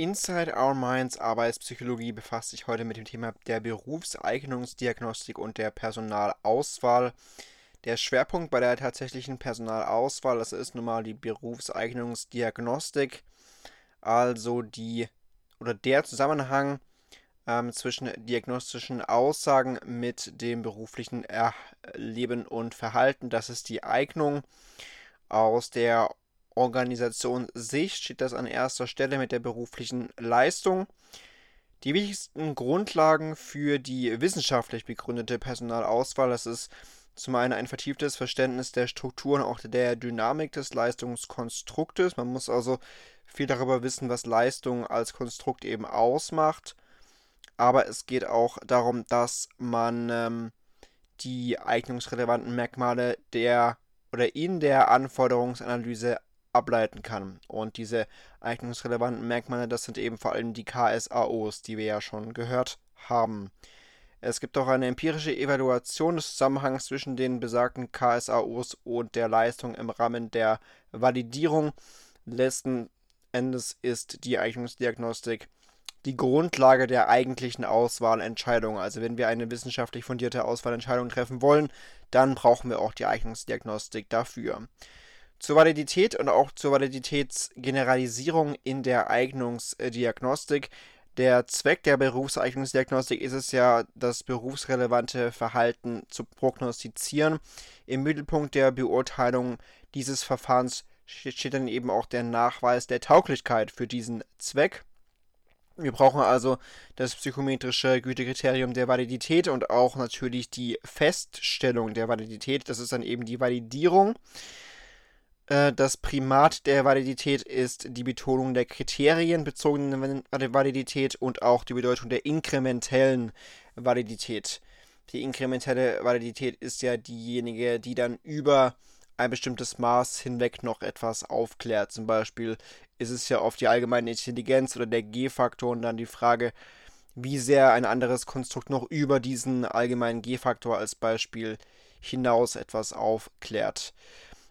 Inside Our Minds Arbeitspsychologie befasst sich heute mit dem Thema der Berufseignungsdiagnostik und der Personalauswahl. Der Schwerpunkt bei der tatsächlichen Personalauswahl, das ist nun mal die Berufseignungsdiagnostik, also die oder der Zusammenhang ähm, zwischen diagnostischen Aussagen mit dem beruflichen Erleben und Verhalten. Das ist die Eignung aus der Organisationssicht steht das an erster Stelle mit der beruflichen Leistung. Die wichtigsten Grundlagen für die wissenschaftlich begründete Personalauswahl, das ist zum einen ein vertieftes Verständnis der Strukturen, auch der Dynamik des Leistungskonstruktes. Man muss also viel darüber wissen, was Leistung als Konstrukt eben ausmacht. Aber es geht auch darum, dass man ähm, die eignungsrelevanten Merkmale der oder in der Anforderungsanalyse ableiten kann. Und diese eignungsrelevanten Merkmale, das sind eben vor allem die KSAOs, die wir ja schon gehört haben. Es gibt auch eine empirische Evaluation des Zusammenhangs zwischen den besagten KSAOs und der Leistung im Rahmen der Validierung. Letzten Endes ist die Eignungsdiagnostik die Grundlage der eigentlichen Auswahlentscheidung. Also wenn wir eine wissenschaftlich fundierte Auswahlentscheidung treffen wollen, dann brauchen wir auch die Eignungsdiagnostik dafür. Zur Validität und auch zur Validitätsgeneralisierung in der Eignungsdiagnostik. Der Zweck der Berufseignungsdiagnostik ist es ja, das berufsrelevante Verhalten zu prognostizieren. Im Mittelpunkt der Beurteilung dieses Verfahrens steht dann eben auch der Nachweis der Tauglichkeit für diesen Zweck. Wir brauchen also das psychometrische Gütekriterium der Validität und auch natürlich die Feststellung der Validität. Das ist dann eben die Validierung. Äh, das Primat der Validität ist die Betonung der kriterienbezogenen Validität und auch die Bedeutung der inkrementellen Validität. Die inkrementelle Validität ist ja diejenige, die dann über ein bestimmtes Maß hinweg noch etwas aufklärt. Zum Beispiel ist es ja auf die allgemeine Intelligenz oder der G-Faktor und dann die Frage, wie sehr ein anderes Konstrukt noch über diesen allgemeinen G-Faktor als Beispiel hinaus etwas aufklärt.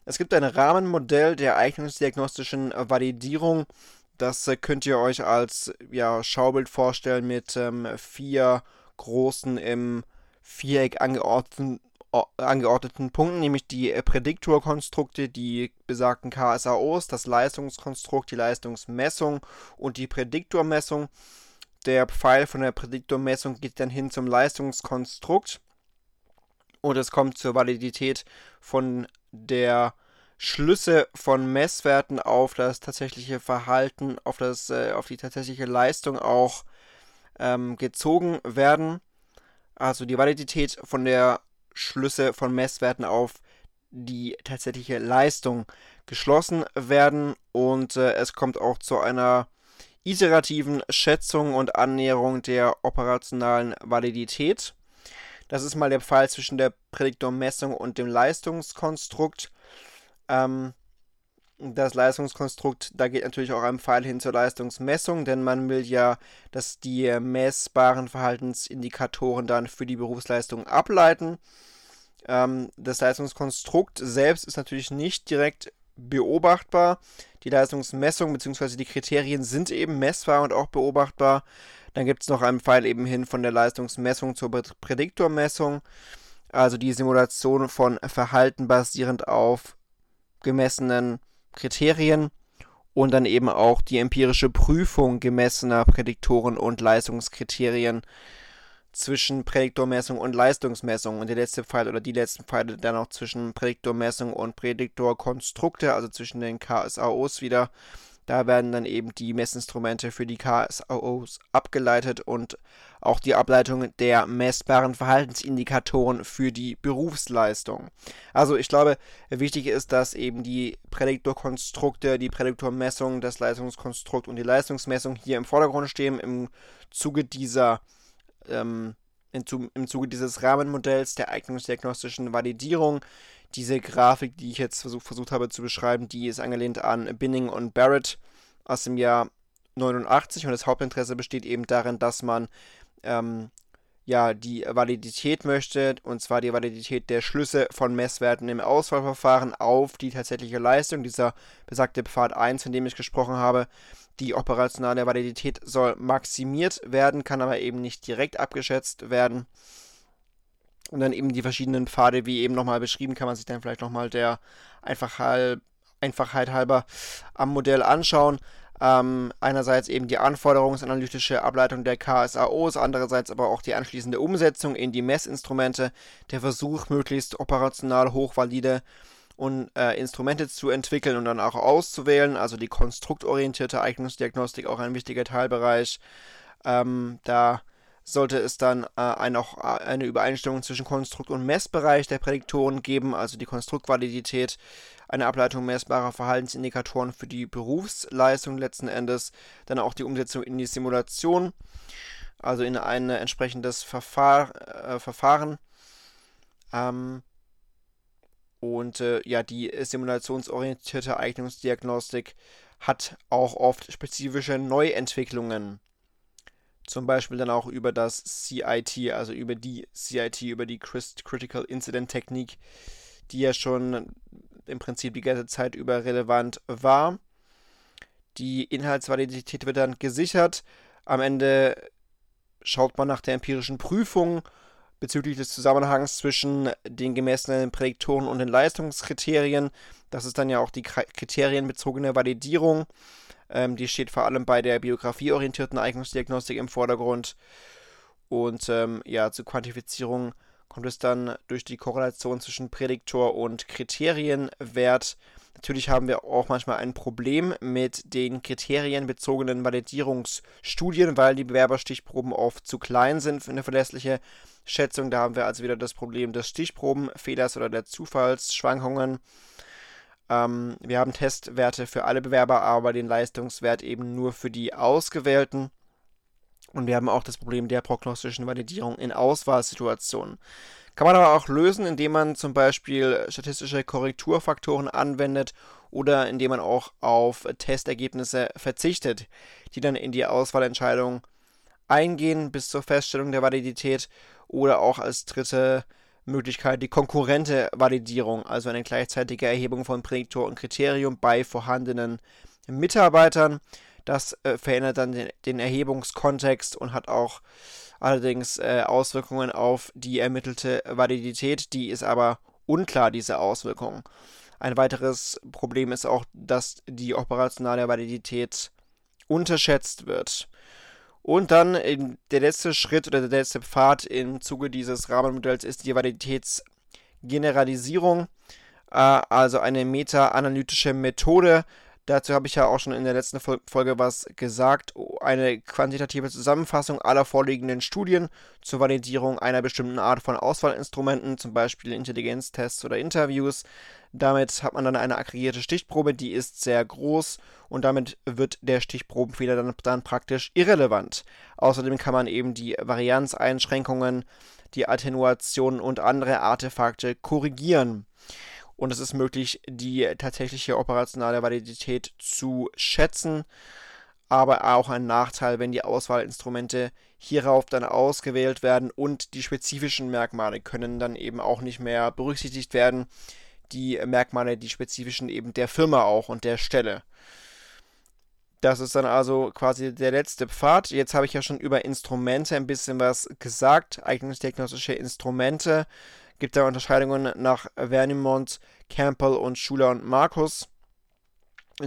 Es gibt ein Rahmenmodell der eignungsdiagnostischen Validierung. Das äh, könnt ihr euch als ja, Schaubild vorstellen mit ähm, vier großen im Viereck angeordneten, angeordneten Punkten, nämlich die äh, Prädiktorkonstrukte, die besagten KSAOs, das Leistungskonstrukt, die Leistungsmessung und die Prädiktormessung. Der Pfeil von der Prädiktormessung geht dann hin zum Leistungskonstrukt und es kommt zur Validität von der Schlüsse von Messwerten auf das tatsächliche Verhalten, auf, das, äh, auf die tatsächliche Leistung auch ähm, gezogen werden. Also die Validität von der Schlüsse von Messwerten auf die tatsächliche Leistung geschlossen werden und äh, es kommt auch zu einer iterativen Schätzung und Annäherung der operationalen Validität. Das ist mal der Fall zwischen der Prädiktormessung und dem Leistungskonstrukt. Ähm, das Leistungskonstrukt, da geht natürlich auch ein Pfeil hin zur Leistungsmessung, denn man will ja, dass die messbaren Verhaltensindikatoren dann für die Berufsleistung ableiten. Ähm, das Leistungskonstrukt selbst ist natürlich nicht direkt beobachtbar. Die Leistungsmessung bzw. die Kriterien sind eben messbar und auch beobachtbar. Dann gibt es noch einen Pfeil eben hin von der Leistungsmessung zur Prädiktormessung, also die Simulation von Verhalten basierend auf gemessenen Kriterien und dann eben auch die empirische Prüfung gemessener Prädiktoren und Leistungskriterien zwischen Prädiktormessung und Leistungsmessung. Und der letzte Pfeil oder die letzten Pfeile dann auch zwischen Prädiktormessung und Prädiktorkonstrukte, also zwischen den KSAOs wieder. Da werden dann eben die Messinstrumente für die KSOs abgeleitet und auch die Ableitung der messbaren Verhaltensindikatoren für die Berufsleistung. Also ich glaube, wichtig ist, dass eben die Prädiktorkonstrukte, die Prädiktormessung, das Leistungskonstrukt und die Leistungsmessung hier im Vordergrund stehen im Zuge dieser ähm, im Zuge dieses Rahmenmodells der eignungsdiagnostischen Validierung diese Grafik, die ich jetzt versuch, versucht habe zu beschreiben, die ist angelehnt an Binning und Barrett aus dem Jahr 89 und das Hauptinteresse besteht eben darin, dass man ähm, ja die Validität möchte, und zwar die Validität der Schlüsse von Messwerten im Auswahlverfahren auf die tatsächliche Leistung. Dieser besagte Pfad 1, von dem ich gesprochen habe, Die operationale Validität soll maximiert werden, kann aber eben nicht direkt abgeschätzt werden. Und dann eben die verschiedenen Pfade, wie eben nochmal beschrieben, kann man sich dann vielleicht nochmal der Einfachheit, halber am Modell anschauen. Ähm, einerseits eben die anforderungsanalytische Ableitung der KSAOs, andererseits aber auch die anschließende Umsetzung in die Messinstrumente, der Versuch, möglichst operational hochvalide und äh, Instrumente zu entwickeln und dann auch auszuwählen, also die konstruktorientierte Eignungsdiagnostik auch ein wichtiger Teilbereich. Ähm, da sollte es dann äh, ein, auch äh, eine Übereinstimmung zwischen Konstrukt- und Messbereich der Prädiktoren geben, also die Konstruktvalidität, eine Ableitung messbarer Verhaltensindikatoren für die Berufsleistung letzten Endes, dann auch die Umsetzung in die Simulation, also in ein entsprechendes Verfahr äh, Verfahren. Ähm, und äh, ja, die simulationsorientierte Eignungsdiagnostik hat auch oft spezifische Neuentwicklungen zum Beispiel dann auch über das CIT, also über die CIT, über die Critical Incident Technik, die ja schon im Prinzip die ganze Zeit über relevant war. Die Inhaltsvalidität wird dann gesichert. Am Ende schaut man nach der empirischen Prüfung bezüglich des Zusammenhangs zwischen den gemessenen Prädiktoren und den Leistungskriterien. Das ist dann ja auch die kriterienbezogene Validierung. Ähm, die steht vor allem bei der biografieorientierten Eignungsdiagnostik im Vordergrund. Und ähm, ja, zur Quantifizierung kommt es dann durch die Korrelation zwischen Prädiktor und Kriterienwert. Natürlich haben wir auch manchmal ein Problem mit den kriterienbezogenen Validierungsstudien, weil die Bewerberstichproben oft zu klein sind für eine verlässliche Schätzung. Da haben wir also wieder das Problem des Stichprobenfehlers oder der Zufallsschwankungen. Ähm, wir haben Testwerte für alle Bewerber, aber den Leistungswert eben nur für die Ausgewählten. Und wir haben auch das Problem der prognostischen Validierung in Auswahlsituationen. Kann man aber auch lösen, indem man zum Beispiel statistische Korrekturfaktoren anwendet oder indem man auch auf Testergebnisse verzichtet, die dann in die Auswahlentscheidung eingehen bis zur Feststellung der Validität oder auch als dritte Möglichkeit die konkurrente Validierung, also eine gleichzeitige Erhebung von Prädiktor und Kriterium bei vorhandenen Mitarbeitern. Das äh, verändert dann den, den, Erhebungskontext und hat auch allerdings äh, Auswirkungen auf die ermittelte Validität. Die ist aber unklar, diese Auswirkungen. Ein weiteres Problem ist auch, dass die operationale Validität unterschätzt wird. Und dann der letzte Schritt oder der letzte Pfad im Zuge dieses Rahmenmodells ist die Validitätsgeneralisierung, äh, also eine meta-analytische Methode. Dazu habe ich ja auch schon in der letzten Folge was gesagt. Eine quantitative Zusammenfassung aller vorliegenden Studien zur Validierung einer bestimmten Art von Auswahlinstrumenten, zum Beispiel Intelligenztests oder Interviews. Damit hat man dann eine aggregierte Stichprobe, die ist sehr groß und damit wird der Stichprobenfehler dann, dann praktisch irrelevant. Außerdem kann man eben die Varianzeinschränkungen, die Attenuation und andere Artefakte korrigieren. Und es ist möglich, die tatsächliche operationale Validität zu schätzen aber auch ein Nachteil, wenn die Auswahlinstrumente hierauf dann ausgewählt werden und die spezifischen Merkmale können dann eben auch nicht mehr berücksichtigt werden, die Merkmale, die spezifischen eben der Firma auch und der Stelle. Das ist dann also quasi der letzte Pfad. Jetzt habe ich ja schon über Instrumente ein bisschen was gesagt. Eignungsdiagnostische Instrumente. Gibt da Unterscheidungen nach Vernimont, Campbell und Schuler und Markus.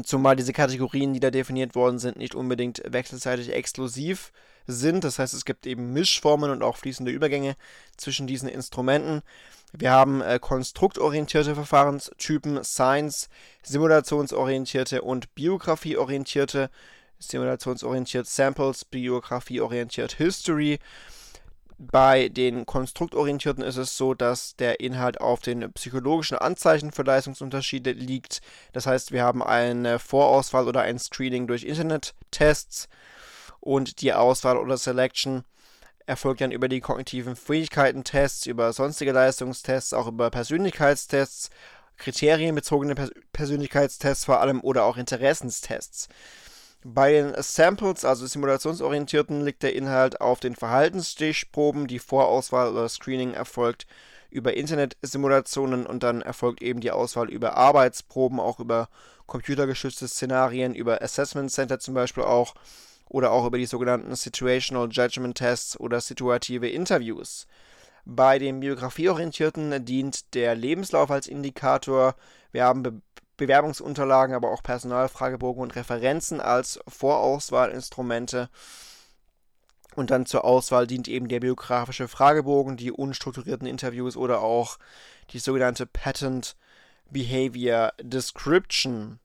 Zumal diese Kategorien, die da definiert worden sind, nicht unbedingt wechselseitig exklusiv sind. Das heißt, es gibt eben Mischformen und auch fließende Übergänge zwischen diesen Instrumenten. Wir haben äh, konstruktorientierte Verfahrenstypen, Science, simulationsorientierte und biografieorientierte, simulationsorientiert Samples, biografieorientiert History. Bei den konstruktorientierten ist es so, dass der Inhalt auf den psychologischen Anzeichen für Leistungsunterschiede liegt. Das heißt, wir haben eine Vorauswahl oder ein Screening durch Internet-Tests und die Auswahl oder Selection erfolgt dann über die kognitiven Fähigkeiten-Tests, über sonstige Leistungstests, auch über Persönlichkeitstests, kriterienbezogene Pers Persönlichkeitstests vor allem oder auch Interessenstests. Bei den Samples, also simulationsorientierten, liegt der Inhalt auf den Verhaltensstichproben. Die Vorauswahl oder Screening erfolgt über Internet-Simulationen und dann erfolgt eben die Auswahl über Arbeitsproben, auch über computergestützte Szenarien, über Assessment Center zum Beispiel auch oder auch über die sogenannten Situational Judgment Tests oder situative Interviews. Bei den biografieorientierten dient der Lebenslauf als Indikator. Wir haben Be Bewerbungsunterlagen, aber auch Personalfragebogen und Referenzen als Vorauswahlinstrumente. Und dann zur Auswahl dient eben der biografische Fragebogen, die unstrukturierten Interviews oder auch die sogenannte Patent Behavior Description.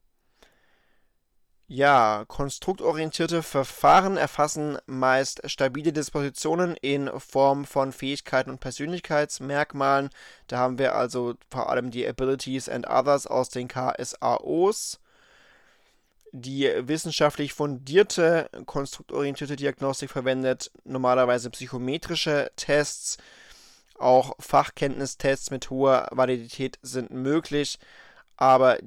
Ja, konstruktorientierte Verfahren erfassen meist stabile Dispositionen in Form von Fähigkeiten und Persönlichkeitsmerkmalen. Da haben wir also vor allem die Abilities and Others aus den KSAOs. Die wissenschaftlich fundierte konstruktorientierte Diagnostik verwendet normalerweise psychometrische Tests. Auch Fachkenntnistests mit hoher Validität sind möglich aber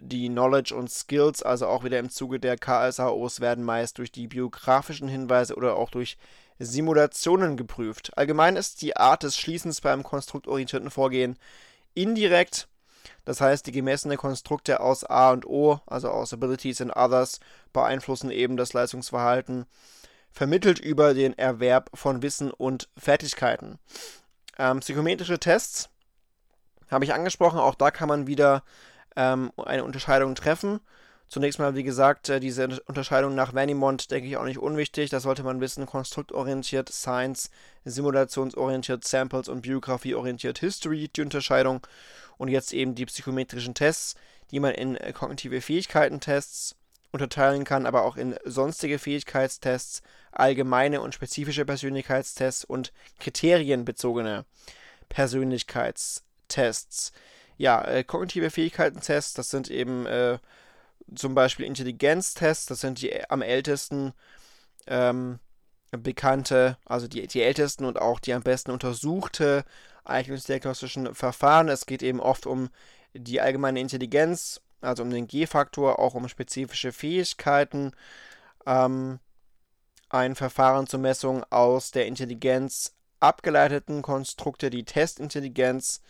die Knowledge und Skills, also auch wieder im Zuge der KSAOs, werden meist durch die biografischen Hinweise oder auch durch Simulationen geprüft. Allgemein ist die Art des Schließens beim konstruktorientierten Vorgehen indirekt, das heißt, die gemessene Konstrukte aus A und O, also aus Abilities and Others, beeinflussen eben das Leistungsverhalten, vermittelt über den Erwerb von Wissen und Fertigkeiten. Ähm, psychometrische Tests habe ich angesprochen, auch da kann man wieder ähm, eine Unterscheidung treffen. Zunächst mal, wie gesagt, äh, diese Unterscheidung nach Vanimont denke ich auch nicht unwichtig. Das sollte man wissen. Konstruktorientiert, Science, simulationsorientiert, Samples und biografieorientiert, History, die Unterscheidung. Und jetzt eben die psychometrischen Tests, die man in äh, kognitive Fähigkeiten-Tests unterteilen kann, aber auch in sonstige Fähigkeitstests, allgemeine und spezifische Persönlichkeitstests und kriterienbezogene Persönlichkeitstests. Tests. Ja, äh, kognitive Fähigkeiten-Tests, das sind eben äh, zum Beispiel Intelligenztests, das sind die äh, am ältesten ähm, bekannte, also die, die ältesten und auch die am besten untersuchte eignungsdiagnostischen Verfahren. Es geht eben oft um die allgemeine Intelligenz, also um den G-Faktor, auch um spezifische Fähigkeiten. Ähm, ein Verfahren zur Messung aus der Intelligenz abgeleiteten Konstrukte, die Testintelligenz,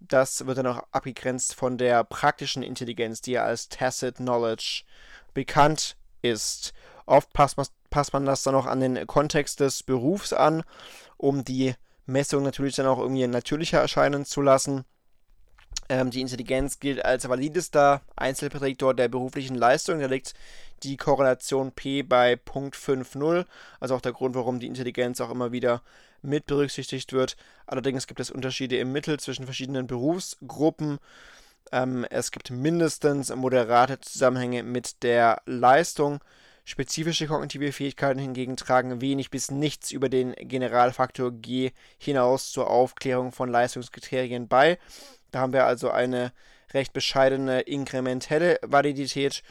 das wird dann auch abgegrenzt von der praktischen Intelligenz, die ja als Tacit Knowledge bekannt ist. Oft passt man, passt man das dann auch an den Kontext des Berufs an, um die Messung natürlich dann auch irgendwie natürlicher erscheinen zu lassen. Ähm, die Intelligenz gilt als validester Einzelprädiktor der beruflichen Leistung. Da liegt die Korrelation P bei Punkt 5,0. Also auch der Grund, warum die Intelligenz auch immer wieder mit berücksichtigt wird. Allerdings gibt es Unterschiede im Mittel zwischen verschiedenen Berufsgruppen. Ähm, es gibt mindestens moderate Zusammenhänge mit der Leistung. Spezifische kognitive Fähigkeiten hingegen tragen wenig bis nichts über den Generalfaktor G hinaus zur Aufklärung von Leistungskriterien bei. Da haben wir also eine recht bescheidene inkrementelle Validität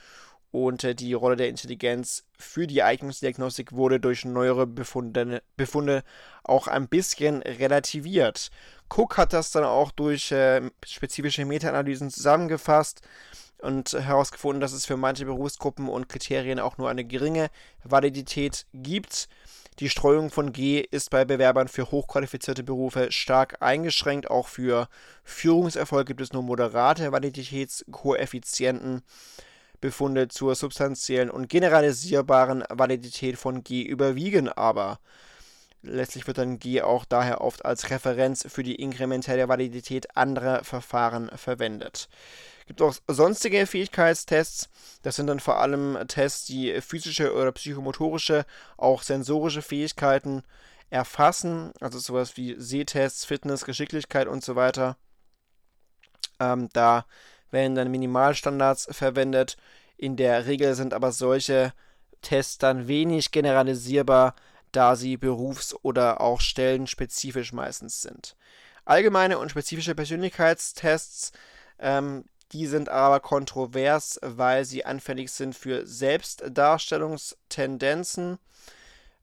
und äh, die Rolle der Intelligenz für die Eignungsdiagnostik wurde durch neuere Befunde, Befunde auch ein bisschen relativiert. Cook hat das dann auch durch äh, spezifische Meta-Analysen zusammengefasst und herausgefunden, dass es für manche Berufsgruppen und Kriterien auch nur eine geringe Validität gibt. Die Streuung von G ist bei Bewerbern für hochqualifizierte Berufe stark eingeschränkt. Auch für Führungserfolg gibt es nur moderate Validitätskoeffizienten. Befunde zur substanziellen und generalisierbaren Validität von G überwiegen aber. Letztlich wird dann G auch daher oft als Referenz für die inkrementelle Validität anderer Verfahren verwendet. Es gibt auch sonstige Fähigkeitstests. Das sind dann vor allem Tests, die physische oder psychomotorische, auch sensorische Fähigkeiten erfassen. Also sowas wie Sehtests, Fitness, Geschicklichkeit und so weiter. Ähm, da werden dann Minimalstandards verwendet. In der Regel sind aber solche Tests dann wenig generalisierbar, da sie berufs- oder auch stellenspezifisch meistens sind. Allgemeine und spezifische Persönlichkeitstests, ähm, die sind aber kontrovers, weil sie anfällig sind für Selbstdarstellungstendenzen.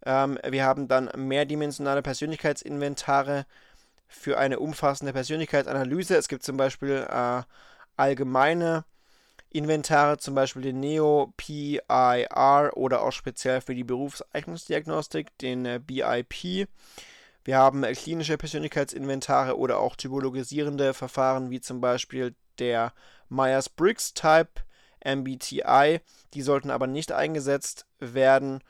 Ähm, wir haben dann mehrdimensionale Persönlichkeitsinventare für eine umfassende Persönlichkeitsanalyse. Es gibt zum Beispiel äh, allgemeine Inventare, zum Beispiel den Neo PIR oder auch speziell für die Berufseignungsdiagnostik, den äh, BIP. Wir haben äh, klinische Persönlichkeitsinventare oder auch typologisierende Verfahren, wie zum Beispiel der Myers-Briggs Type MBTI. Die sollten aber nicht eingesetzt werden.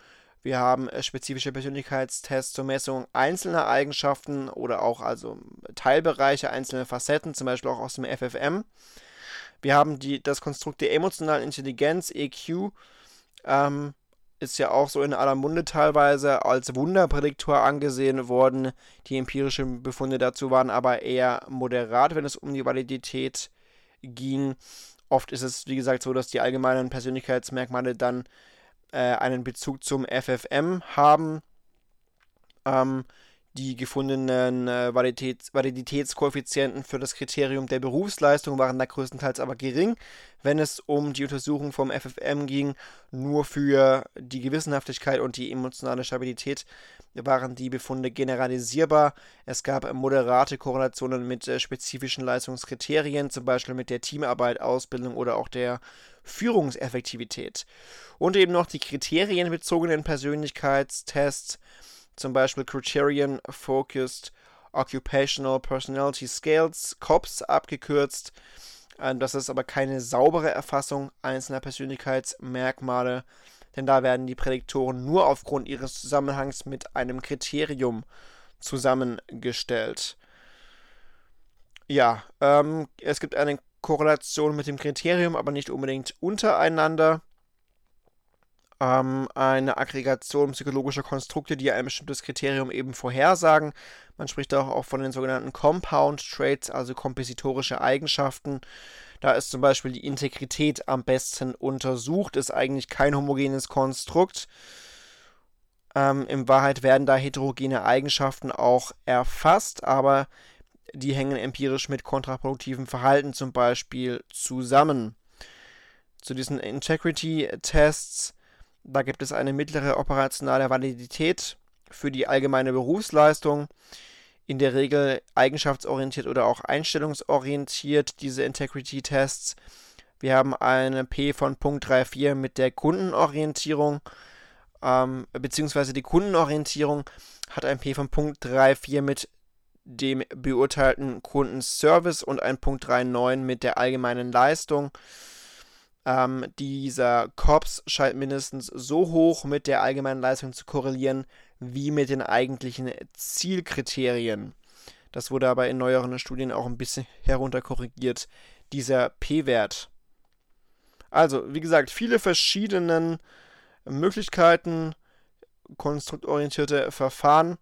Wir haben äh, spezifische Persönlichkeitstests zur Messung einzelner Eigenschaften oder auch also Teilbereiche, einzelne Facetten, zum Beispiel auch aus dem FFM. Wir haben die, das Konstrukt der emotionalen Intelligenz, EQ, ähm, ist ja auch so in aller Munde teilweise als Wunderprädiktor angesehen worden. Die empirischen Befunde dazu waren aber eher moderat, wenn es um die Validität ging. Oft ist es, wie gesagt, so, dass die allgemeinen Persönlichkeitsmerkmale dann äh, einen Bezug zum FFM haben. Ähm, die gefundenen äh, Validitäts Validitätskoeffizienten für das Kriterium der Berufsleistung waren da größtenteils aber gering, wenn es um die Untersuchung vom FFM ging. Nur für die Gewissenhaftigkeit und die emotionale Stabilität waren die Befunde generalisierbar. Es gab moderate Korrelationen mit äh, spezifischen Leistungskriterien, zum Beispiel mit der Teamarbeit, Ausbildung oder auch der Führungseffektivität. Und eben noch die kriterienbezogenen Persönlichkeitstests zum Beispiel Criterion Focused Occupational Personality Scales, COPS abgekürzt. Ähm, das ist aber keine saubere Erfassung einzelner Persönlichkeitsmerkmale, denn da werden die Prädiktoren nur aufgrund ihres Zusammenhangs mit einem Kriterium zusammengestellt. Ja, ähm, es gibt eine Korrelation mit dem Kriterium, aber nicht unbedingt untereinander ähm, eine Aggregation psychologischer Konstrukte, die ein bestimmtes Kriterium eben vorhersagen. Man spricht auch von den sogenannten Compound Traits, also kompositorische Eigenschaften. Da ist zum Beispiel die Integrität am besten untersucht, ist eigentlich kein homogenes Konstrukt. Ähm, in Wahrheit werden da heterogene Eigenschaften auch erfasst, aber die hängen empirisch mit kontraproduktivem Verhalten zum Beispiel zusammen. Zu diesen Integrity-Tests da gibt es eine mittlere operationale Validität für die allgemeine Berufsleistung. In der Regel eigenschaftsorientiert oder auch einstellungsorientiert diese Integrity-Tests. Wir haben eine P von Punkt 3,4 mit der Kundenorientierung, ähm, beziehungsweise die Kundenorientierung hat ein P von Punkt 3,4 mit dem beurteilten Kundenservice und ein Punkt 3,9 mit der allgemeinen Leistung. Ähm, dieser COPS scheint mindestens so hoch mit der allgemeinen Leistung zu korrelieren wie mit den eigentlichen Zielkriterien. Das wurde aber in neueren Studien auch ein bisschen herunterkorrigiert, dieser P-Wert. Also, wie gesagt, viele verschiedene Möglichkeiten, konstruktorientierte Verfahren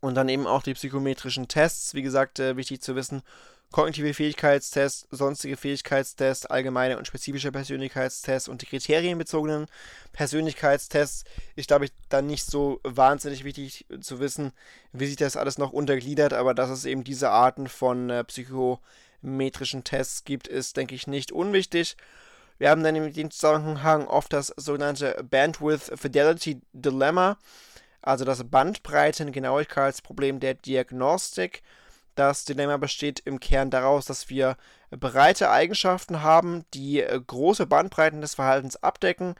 und dann eben auch die psychometrischen Tests. Wie gesagt, äh, wichtig zu wissen, kognitive Fähigkeitstests, sonstige Fähigkeitstests, allgemeine und spezifische Persönlichkeitstests und die kriterienbezogenen Persönlichkeitstests. Ich glaube, dann nicht so wahnsinnig wichtig zu wissen, wie sich das alles noch untergliedert, aber dass es eben diese Arten von äh, psychometrischen Tests gibt, ist, denke ich, nicht unwichtig. Wir haben dann in dem Zusammenhang oft das sogenannte Bandwidth Fidelity Dilemma, also das Bandbreiten-Genauigkeitsproblem der Diagnostik. Das Dilemma besteht im Kern daraus, dass wir breite Eigenschaften haben, die äh, große Bandbreiten des Verhaltens abdecken,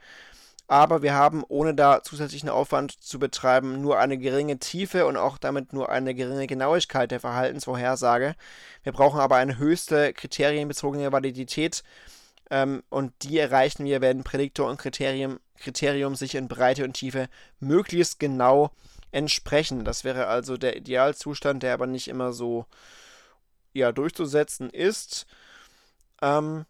aber wir haben, ohne da zusätzlichen Aufwand zu betreiben, nur eine geringe Tiefe und auch damit nur eine geringe Genauigkeit der Verhaltensvorhersage. Wir brauchen aber eine höchste kriterienbezogene Validität ähm, und die erreichen wir, wenn Prädiktor und Kriterium, Kriterium sich in Breite und Tiefe möglichst genau entsprechen. Das wäre also der Idealzustand, der aber nicht immer so ja, durchzusetzen ist. Ähm,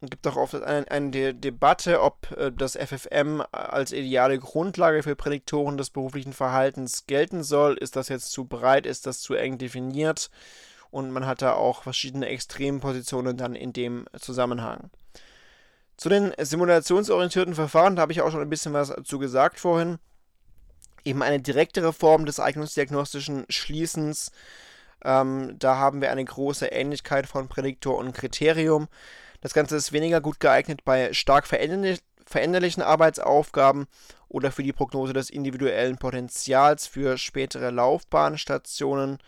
es gibt auch oft eine, eine De Debatte, ob äh, das FFM als ideale Grundlage für Prädiktoren des beruflichen Verhaltens gelten soll. Ist das jetzt zu breit? Ist das zu eng definiert? Und man hat da auch verschiedene Extrempositionen dann in dem Zusammenhang. Zu den simulationsorientierten Verfahren, da habe ich auch schon ein bisschen was dazu gesagt vorhin eben eine direktere Form des eignungsdiagnostischen Schließens. Ähm, da haben wir eine große Ähnlichkeit von Prädiktor und Kriterium. Das Ganze ist weniger gut geeignet bei stark veränderlich veränderlichen Arbeitsaufgaben oder für die Prognose des individuellen Potenzials für spätere Laufbahnstationen.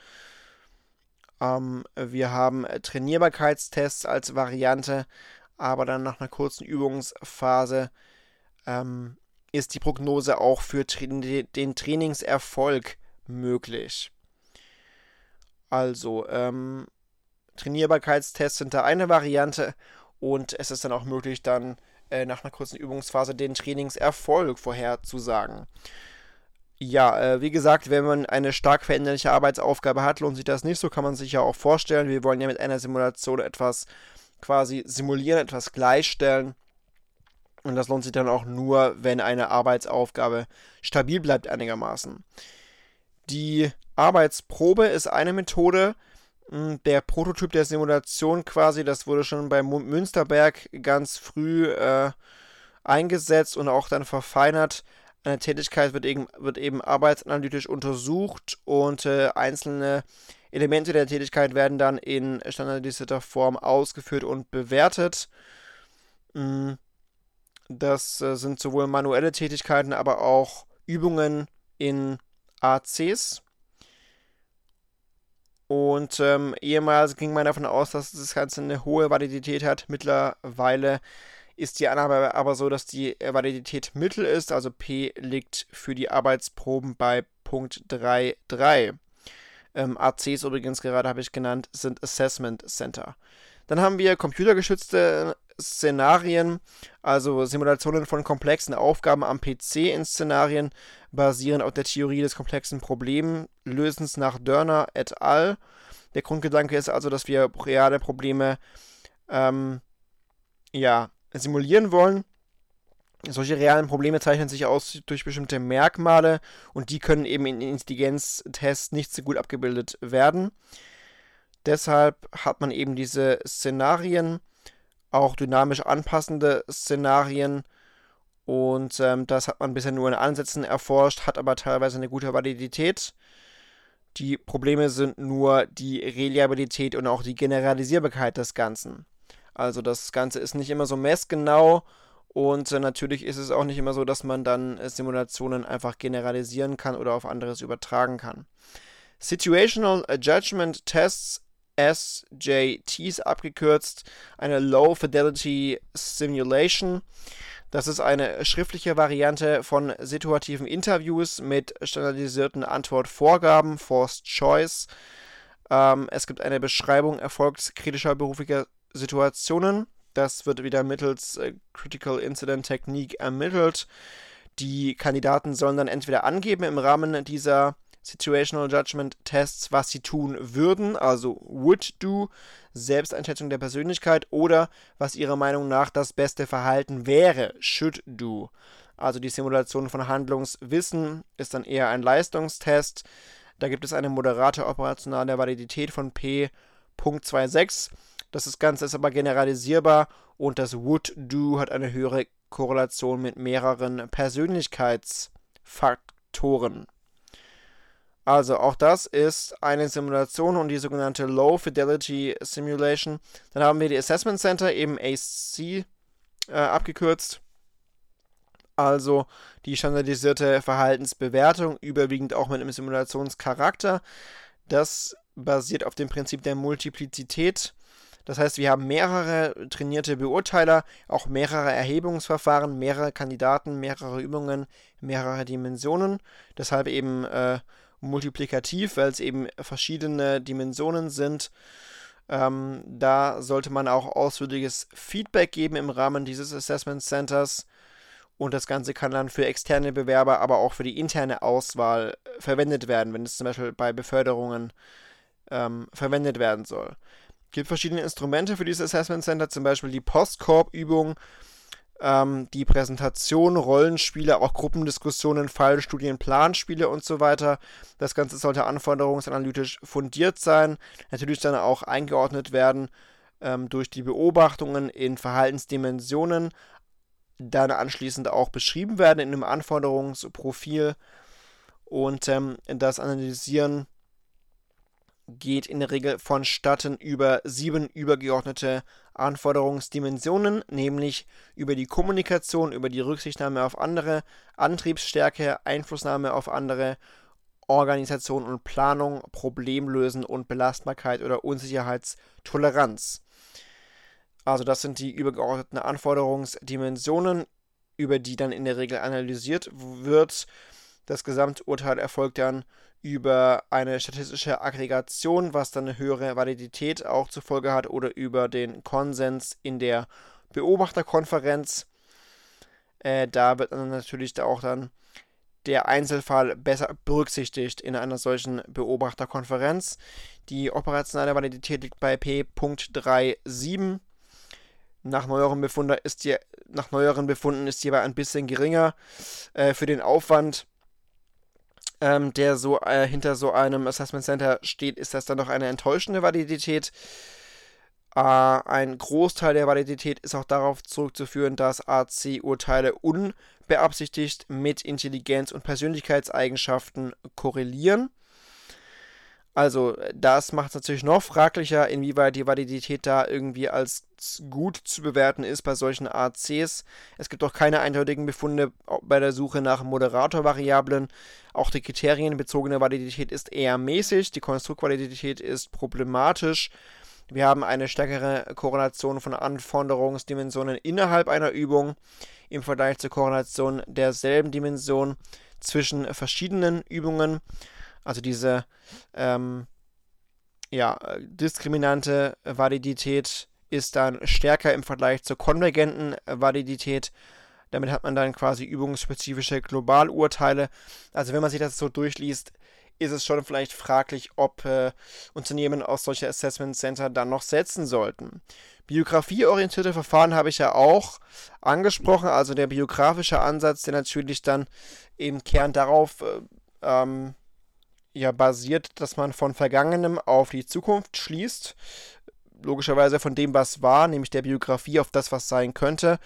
Ähm, wir haben Trainierbarkeitstests als Variante, aber dann nach einer kurzen Übungsphase ähm, ist die Prognose auch für den Trainingserfolg möglich. Also, ähm, Trainierbarkeitstests sind da eine Variante und es ist dann auch möglich, dann äh, nach einer kurzen Übungsphase den Trainingserfolg vorherzusagen. Ja, äh, wie gesagt, wenn man eine stark veränderliche Arbeitsaufgabe hat, lohnt sich das nicht. So kann man sich ja auch vorstellen. Wir wollen ja mit einer Simulation etwas quasi simulieren, etwas gleichstellen. Und das lohnt sich dann auch nur, wenn eine Arbeitsaufgabe stabil bleibt einigermaßen. Die Arbeitsprobe ist eine Methode. Hm, der Prototyp der Simulation quasi, das wurde schon bei Münsterberg ganz früh äh, eingesetzt und auch dann verfeinert eine Tätigkeit wird eben, wird eben arbeitsanalytisch untersucht und äh, einzelne Elemente der Tätigkeit werden dann in standardisierter Form ausgeführt und bewertet. Mm, das äh, sind sowohl manuelle Tätigkeiten, aber auch Übungen in ACs. Und ähm, ehemals ging man davon aus, dass das Ganze eine hohe Validität hat. Mittlerweile ist die Annahme aber so, dass die Validität Mittel ist, also P liegt für die Arbeitsproben bei Punkt 3.3. Ähm, ACs übrigens gerade habe ich genannt, sind Assessment Center. Dann haben wir computergeschützte Szenarien, also Simulationen von komplexen Aufgaben am PC in Szenarien, basieren auf der Theorie des komplexen Problemlösens nach Dörner et al. Der Grundgedanke ist also, dass wir reale Probleme ähm, ja, simulieren wollen. Solche realen Probleme zeichnen sich aus durch bestimmte Merkmale und die können eben in Intelligenztests nicht so gut abgebildet werden. Deshalb hat man eben diese Szenarien, auch dynamisch anpassende Szenarien. Und ähm, das hat man bisher nur in Ansätzen erforscht, hat aber teilweise eine gute Validität. Die Probleme sind nur die Reliabilität und auch die Generalisierbarkeit des Ganzen. Also das Ganze ist nicht immer so messgenau und äh, natürlich ist es auch nicht immer so, dass man dann äh, Simulationen einfach generalisieren kann oder auf anderes übertragen kann. Situational Judgment Tests SJTs abgekürzt, eine Low Fidelity Simulation. Das ist eine schriftliche Variante von situativen Interviews mit standardisierten Antwortvorgaben, Forced Choice. Ähm, es gibt eine Beschreibung erfolgskritischer beruflicher Situationen. Das wird wieder mittels äh, Critical Incident Technique ermittelt. Die Kandidaten sollen dann entweder angeben im Rahmen dieser Situational Judgment Tests, was sie tun würden, also would do, Selbsteinschätzung der Persönlichkeit oder was ihrer Meinung nach das beste Verhalten wäre, should do. Also die Simulation von Handlungswissen ist dann eher ein Leistungstest. Da gibt es eine moderate operationale Validität von P.26 das Ganze ist aber generalisierbar und das Would-Do hat eine höhere Korrelation mit mehreren Persönlichkeitsfaktoren. Also auch das ist eine Simulation und die sogenannte Low Fidelity Simulation. Dann haben wir die Assessment Center, eben AC äh, abgekürzt. Also die standardisierte Verhaltensbewertung, überwiegend auch mit einem Simulationscharakter. Das basiert auf dem Prinzip der Multiplizität. Das heißt, wir haben mehrere trainierte Beurteiler, auch mehrere Erhebungsverfahren, mehrere Kandidaten, mehrere Übungen, mehrere Dimensionen. Deshalb eben äh, multiplikativ, weil es eben verschiedene Dimensionen sind. Ähm, da sollte man auch ausführliches Feedback geben im Rahmen dieses Assessment Centers. Und das Ganze kann dann für externe Bewerber, aber auch für die interne Auswahl verwendet werden, wenn es zum Beispiel bei Beförderungen ähm, verwendet werden soll gibt verschiedene Instrumente für dieses Assessment Center, zum Beispiel die Postkorb-Übung, ähm, die Präsentation, Rollenspiele, auch Gruppendiskussionen, Fallstudien, Planspiele und so weiter. Das Ganze sollte anforderungsanalytisch fundiert sein, natürlich dann auch eingeordnet werden ähm, durch die Beobachtungen in Verhaltensdimensionen, dann anschließend auch beschrieben werden in einem Anforderungsprofil und ähm, das Analysieren geht in der Regel vonstatten über sieben übergeordnete Anforderungsdimensionen, nämlich über die Kommunikation, über die Rücksichtnahme auf andere, Antriebsstärke, Einflussnahme auf andere, Organisation und Planung, Problemlösen und Belastbarkeit oder Unsicherheitstoleranz. Also das sind die übergeordneten Anforderungsdimensionen, über die dann in der Regel analysiert wird. Das Gesamturteil erfolgt dann über eine statistische Aggregation, was dann eine höhere Validität auch zur Folge hat, oder über den Konsens in der Beobachterkonferenz. Äh, da wird dann natürlich auch dann der Einzelfall besser berücksichtigt in einer solchen Beobachterkonferenz. Die operationale Validität liegt bei P.37. Nach neueren, Befunden ist die, nach neueren Befunden ist die aber ein bisschen geringer. Äh, für den Aufwand, ähm, der so äh, hinter so einem Assessment Center steht, ist das dann doch eine enttäuschende Validität. Äh, ein Großteil der Validität ist auch darauf zurückzuführen, dass AC-Urteile unbeabsichtigt mit Intelligenz- und Persönlichkeitseigenschaften korrelieren. Also, das macht es natürlich noch fraglicher, inwieweit die Validität da irgendwie als gut zu bewerten ist bei solchen ACs. Es gibt auch keine eindeutigen Befunde bei der Suche nach Moderatorvariablen. Auch die kriterienbezogene Validität ist eher mäßig, die Konstruktvalidität ist problematisch. Wir haben eine stärkere Korrelation von Anforderungsdimensionen innerhalb einer Übung im Vergleich zur Korrelation derselben Dimension zwischen verschiedenen Übungen. Also diese ähm, ja, diskriminante Validität ist dann stärker im Vergleich zur konvergenten Validität. Damit hat man dann quasi übungsspezifische Globalurteile. Also wenn man sich das so durchliest, ist es schon vielleicht fraglich, ob äh, Unternehmen aus solche Assessment Center dann noch setzen sollten. Biografieorientierte Verfahren habe ich ja auch angesprochen, also der biografische Ansatz, der natürlich dann im Kern darauf äh, ähm, ja, basiert, dass man von Vergangenem auf die Zukunft schließt. Logischerweise von dem, was war, nämlich der Biografie auf das, was sein könnte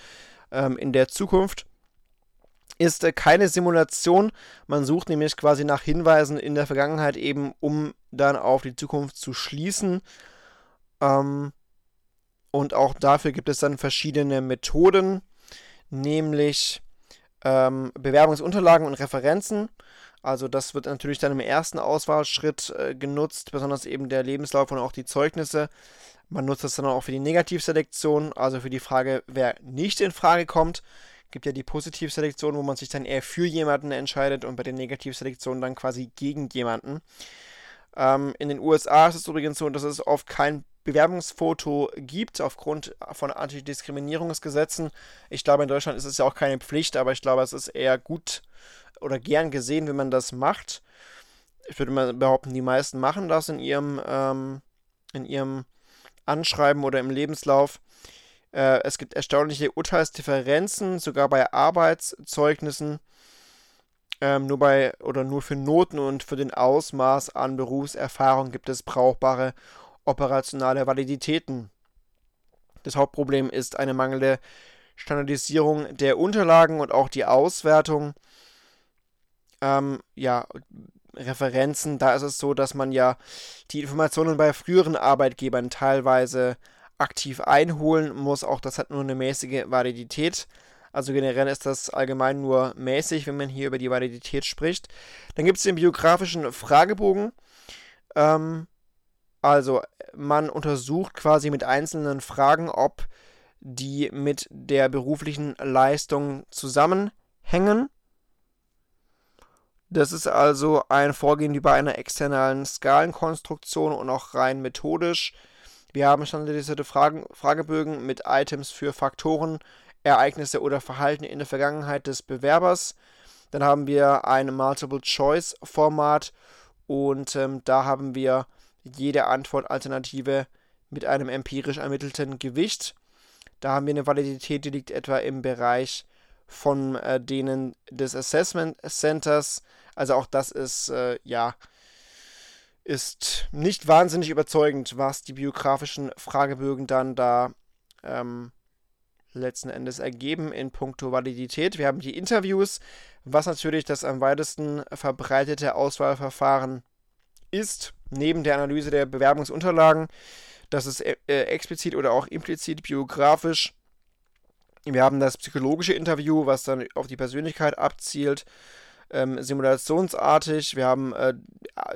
ähm, in der Zukunft. Ist äh, keine Simulation. Man sucht nämlich quasi nach Hinweisen in der Vergangenheit eben, um dann auf die Zukunft zu schließen. Ähm, und auch dafür gibt es dann verschiedene Methoden, nämlich ähm, Bewerbungsunterlagen und Referenzen. Also das wird natürlich dann im ersten Auswahlschritt äh, genutzt, besonders eben der Lebenslauf und auch die Zeugnisse. Man nutzt das dann auch für die Negativselektion, also für die Frage, wer nicht in Frage kommt. Gibt ja die Positivselektion, wo man sich dann eher für jemanden entscheidet und bei der Negativselektion dann quasi gegen jemanden. Ähm, in den USA ist es übrigens so, dass es oft kein Bewerbungsfoto gibt aufgrund von Antidiskriminierungsgesetzen. Ich glaube, in Deutschland ist es ja auch keine Pflicht, aber ich glaube, es ist eher gut oder gern gesehen, wenn man das macht. Ich würde mal behaupten, die meisten machen das in ihrem, ähm, in ihrem Anschreiben oder im Lebenslauf. Äh, es gibt erstaunliche Urteilsdifferenzen, sogar bei Arbeitszeugnissen. Ähm, nur bei oder nur für Noten und für den Ausmaß an Berufserfahrung gibt es brauchbare operationale Validitäten. Das Hauptproblem ist eine mangelnde Standardisierung der Unterlagen und auch die Auswertung ähm, ja, Referenzen, da ist es so, dass man ja die Informationen bei früheren Arbeitgebern teilweise aktiv einholen muss. Auch das hat nur eine mäßige Validität. Also generell ist das allgemein nur mäßig, wenn man hier über die Validität spricht. Dann gibt es den biografischen Fragebogen. Ähm, also man untersucht quasi mit einzelnen Fragen, ob die mit der beruflichen Leistung zusammenhängen. Das ist also ein Vorgehen wie bei einer externen Skalenkonstruktion und auch rein methodisch. Wir haben standardisierte Fragen, Fragebögen mit Items für Faktoren, Ereignisse oder Verhalten in der Vergangenheit des Bewerbers. Dann haben wir ein Multiple-Choice-Format und ähm, da haben wir jede Antwortalternative mit einem empirisch ermittelten Gewicht. Da haben wir eine Validität, die liegt etwa im Bereich von äh, denen des Assessment Centers. Also auch das ist, äh, ja, ist nicht wahnsinnig überzeugend, was die biografischen Fragebögen dann da ähm, letzten Endes ergeben in puncto Validität. Wir haben die Interviews, was natürlich das am weitesten verbreitete Auswahlverfahren ist, neben der Analyse der Bewerbungsunterlagen. Das ist äh, explizit oder auch implizit biografisch wir haben das psychologische Interview, was dann auf die Persönlichkeit abzielt, ähm, simulationsartig. Wir haben äh,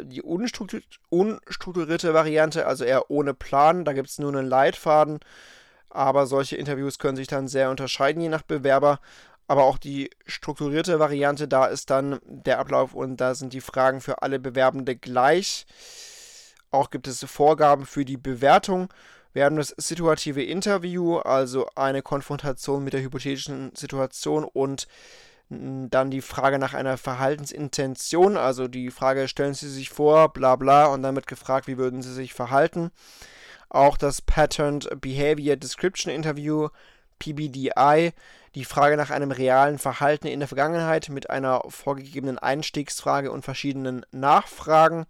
die unstrukturierte Variante, also eher ohne Plan. Da gibt es nur einen Leitfaden. Aber solche Interviews können sich dann sehr unterscheiden, je nach Bewerber. Aber auch die strukturierte Variante, da ist dann der Ablauf und da sind die Fragen für alle Bewerbende gleich. Auch gibt es Vorgaben für die Bewertung. Wir haben das situative Interview, also eine Konfrontation mit der hypothetischen Situation und dann die Frage nach einer Verhaltensintention, also die Frage, stellen Sie sich vor, bla bla, und damit gefragt, wie würden Sie sich verhalten. Auch das Patterned Behavior Description Interview, PBDI, die Frage nach einem realen Verhalten in der Vergangenheit mit einer vorgegebenen Einstiegsfrage und verschiedenen Nachfragen.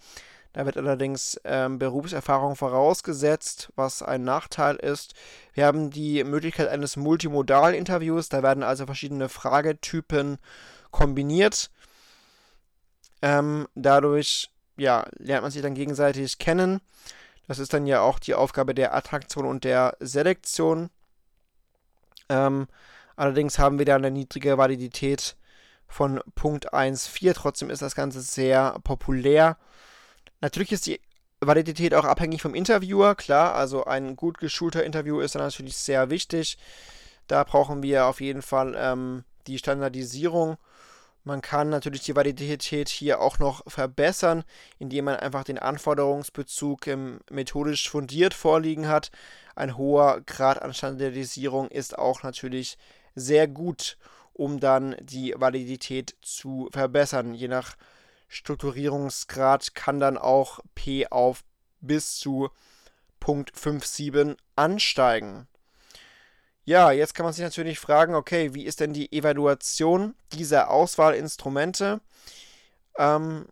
Da wird allerdings ähm, Berufserfahrung vorausgesetzt, was ein Nachteil ist. Wir haben die Möglichkeit eines Multimodal-Interviews, da werden also verschiedene Fragetypen kombiniert. Ähm, dadurch ja, lernt man sich dann gegenseitig kennen. Das ist dann ja auch die Aufgabe der Attraktion und der Selektion. Ähm, allerdings haben wir da eine niedrige Validität von Punkt 1,4. Trotzdem ist das Ganze sehr populär. Natürlich ist die Validität auch abhängig vom Interviewer, klar. Also ein gut geschulter Interview ist dann natürlich sehr wichtig. Da brauchen wir auf jeden Fall ähm, die Standardisierung. Man kann natürlich die Validität hier auch noch verbessern, indem man einfach den Anforderungsbezug ähm, methodisch fundiert vorliegen hat. Ein hoher Grad an Standardisierung ist auch natürlich sehr gut, um dann die Validität zu verbessern. Je nach Strukturierungsgrad kann dann auch P auf bis zu Punkt 5,7 ansteigen. Ja, jetzt kann man sich natürlich fragen, okay, wie ist denn die Evaluation dieser Auswahlinstrumente? Ähm,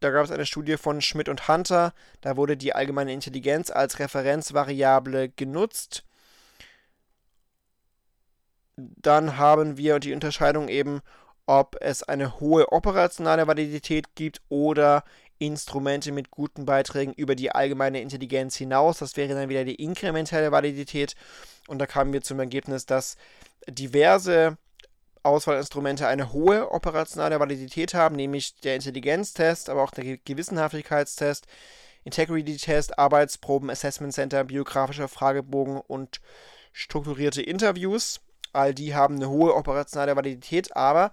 da gab es eine Studie von Schmidt und Hunter, da wurde die allgemeine Intelligenz als Referenzvariable genutzt. Dann haben wir die Unterscheidung eben, ob es eine hohe operationale Validität gibt oder Instrumente mit guten Beiträgen über die allgemeine Intelligenz hinaus. Das wäre dann wieder die inkrementelle Validität. Und da kamen wir zum Ergebnis, dass diverse Auswahlinstrumente eine hohe operationale Validität haben, nämlich der Intelligenztest, aber auch der Gewissenhaftigkeitstest, Integrity-Test, Arbeitsproben, Assessment Center, biografischer Fragebogen und strukturierte Interviews. All die haben eine hohe operationale Validität, aber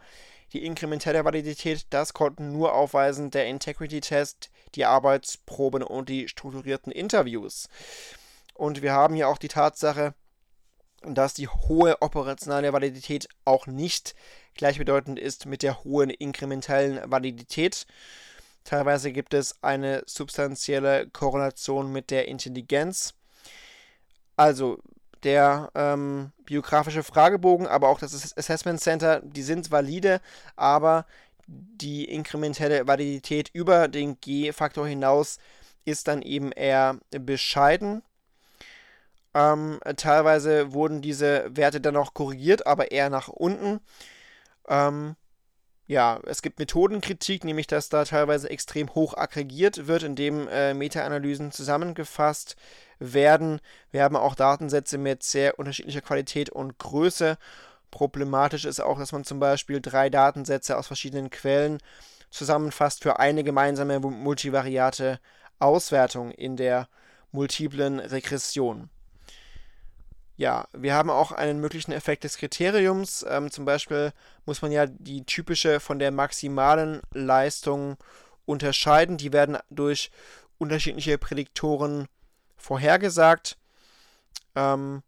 die inkrementelle Validität, das konnten nur aufweisen der Integrity-Test, die Arbeitsproben und die strukturierten Interviews. Und wir haben hier auch die Tatsache, dass die hohe operationale Validität auch nicht gleichbedeutend ist mit der hohen inkrementellen Validität. Teilweise gibt es eine substanzielle Korrelation mit der Intelligenz. Also der ähm, biografische Fragebogen, aber auch das Assessment Center, die sind valide, aber die inkrementelle Validität über den G-Faktor hinaus ist dann eben eher bescheiden. Ähm, teilweise wurden diese Werte dann auch korrigiert, aber eher nach unten. Ähm, ja, es gibt Methodenkritik, nämlich dass da teilweise extrem hoch aggregiert wird, indem äh, Meta-Analysen zusammengefasst werden. Wir haben auch Datensätze mit sehr unterschiedlicher Qualität und Größe. Problematisch ist auch, dass man zum Beispiel drei Datensätze aus verschiedenen Quellen zusammenfasst für eine gemeinsame multivariate Auswertung in der multiplen Regression. Ja, wir haben auch einen möglichen Effekt des Kriteriums. Ähm, zum Beispiel muss man ja die typische von der maximalen Leistung unterscheiden. Die werden durch unterschiedliche Prädiktoren vorhergesagt. Ähm,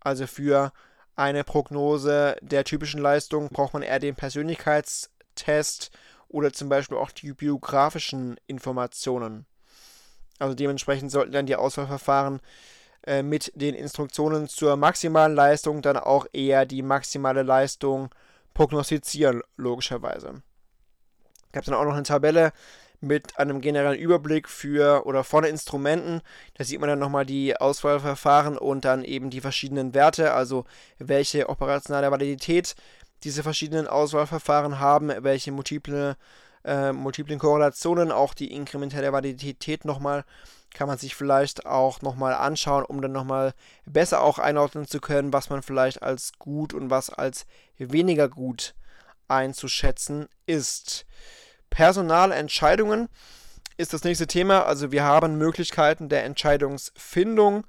also für eine Prognose der typischen Leistung braucht man eher den Persönlichkeitstest oder zum Beispiel auch die biografischen Informationen. Also dementsprechend sollten dann die Auswahlverfahren äh, mit den Instruktionen zur maximalen Leistung dann auch eher die maximale Leistung prognostizieren, logischerweise. Ich habe dann auch noch eine Tabelle mit einem generellen Überblick für oder von Instrumenten. Da sieht man dann nochmal die Auswahlverfahren und dann eben die verschiedenen Werte, also welche operationale Validität diese verschiedenen Auswahlverfahren haben, welche multiple, äh, multiplen Korrelationen, auch die inkrementelle Validität nochmal kann man sich vielleicht auch nochmal anschauen, um dann nochmal besser auch einordnen zu können, was man vielleicht als gut und was als weniger gut einzuschätzen ist. Personalentscheidungen ist das nächste Thema. Also wir haben Möglichkeiten der Entscheidungsfindung.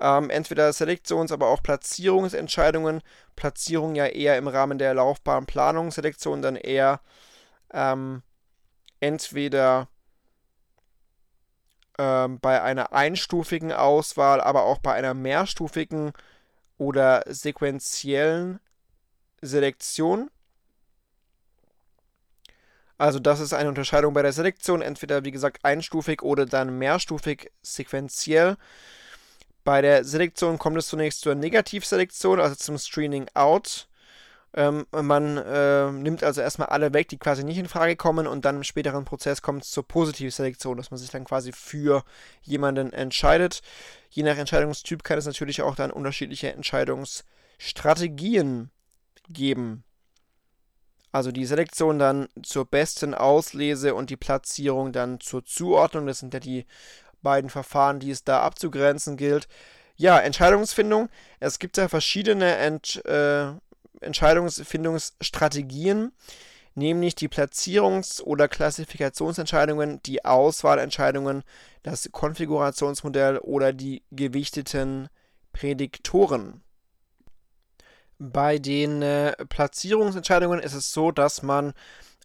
Ähm, entweder Selektions-, aber auch Platzierungsentscheidungen. Platzierung ja eher im Rahmen der Laufbahnplanung, Selektion dann eher ähm, entweder ähm, bei einer einstufigen Auswahl, aber auch bei einer mehrstufigen oder sequentiellen Selektion. Also das ist eine Unterscheidung bei der Selektion, entweder wie gesagt einstufig oder dann mehrstufig sequenziell. Bei der Selektion kommt es zunächst zur Negativselektion, also zum Screening Out. Ähm, man äh, nimmt also erstmal alle weg, die quasi nicht in Frage kommen und dann im späteren Prozess kommt es zur Positivselektion, dass man sich dann quasi für jemanden entscheidet. Je nach Entscheidungstyp kann es natürlich auch dann unterschiedliche Entscheidungsstrategien geben. Also die Selektion dann zur besten Auslese und die Platzierung dann zur Zuordnung. Das sind ja die beiden Verfahren, die es da abzugrenzen gilt. Ja, Entscheidungsfindung. Es gibt ja verschiedene Ent, äh, Entscheidungsfindungsstrategien, nämlich die Platzierungs- oder Klassifikationsentscheidungen, die Auswahlentscheidungen, das Konfigurationsmodell oder die gewichteten Prädiktoren. Bei den äh, Platzierungsentscheidungen ist es so, dass man